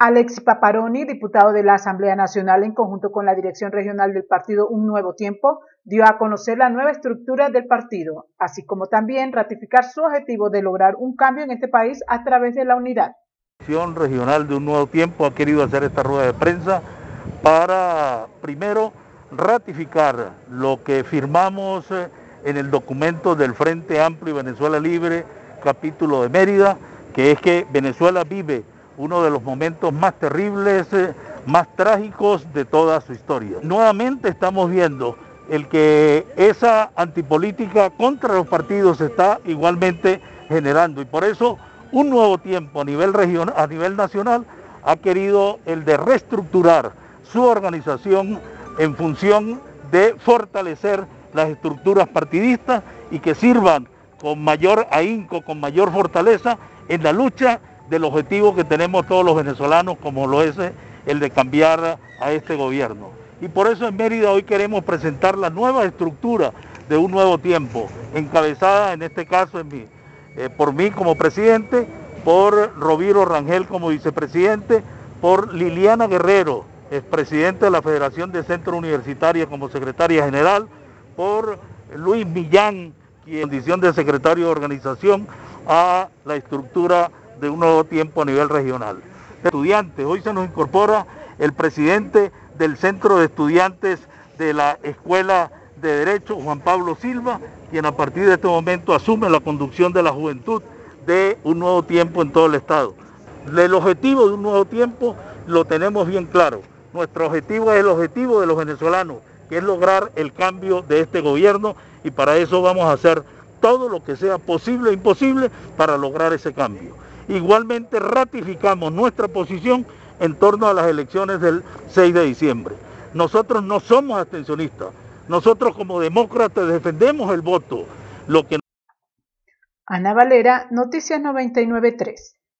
Alexis Paparoni, diputado de la Asamblea Nacional en conjunto con la Dirección Regional del Partido Un Nuevo Tiempo, dio a conocer la nueva estructura del partido, así como también ratificar su objetivo de lograr un cambio en este país a través de la unidad. La Dirección Regional de Un Nuevo Tiempo ha querido hacer esta rueda de prensa para, primero, ratificar lo que firmamos eh, en el documento del Frente Amplio y Venezuela Libre, capítulo de Mérida, que es que Venezuela vive uno de los momentos más terribles, eh, más trágicos de toda su historia. Nuevamente estamos viendo el que esa antipolítica contra los partidos está igualmente generando y por eso un nuevo tiempo a nivel, regional, a nivel nacional ha querido el de reestructurar su organización en función de fortalecer las estructuras partidistas y que sirvan con mayor ahínco, con mayor fortaleza en la lucha del objetivo que tenemos todos los venezolanos, como lo es eh, el de cambiar a este gobierno. Y por eso en Mérida hoy queremos presentar la nueva estructura de un nuevo tiempo, encabezada en este caso en eh, por mí como presidente, por Roviro Rangel como vicepresidente, por Liliana Guerrero, expresidente de la Federación de Centro Universitaria como secretaria general, por Luis Millán, quien en condición de secretario de organización, a la estructura de un nuevo tiempo a nivel regional. Estudiantes, hoy se nos incorpora el presidente del Centro de Estudiantes de la Escuela de Derecho, Juan Pablo Silva, quien a partir de este momento asume la conducción de la juventud de un nuevo tiempo en todo el Estado. El objetivo de un nuevo tiempo lo tenemos bien claro. Nuestro objetivo es el objetivo de los venezolanos, que es lograr el cambio de este gobierno y para eso vamos a hacer todo lo que sea posible e imposible para lograr ese cambio. Igualmente ratificamos nuestra posición en torno a las elecciones del 6 de diciembre. Nosotros no somos abstencionistas. Nosotros como demócratas defendemos el voto. Lo que... Ana Valera, Noticias 99.3.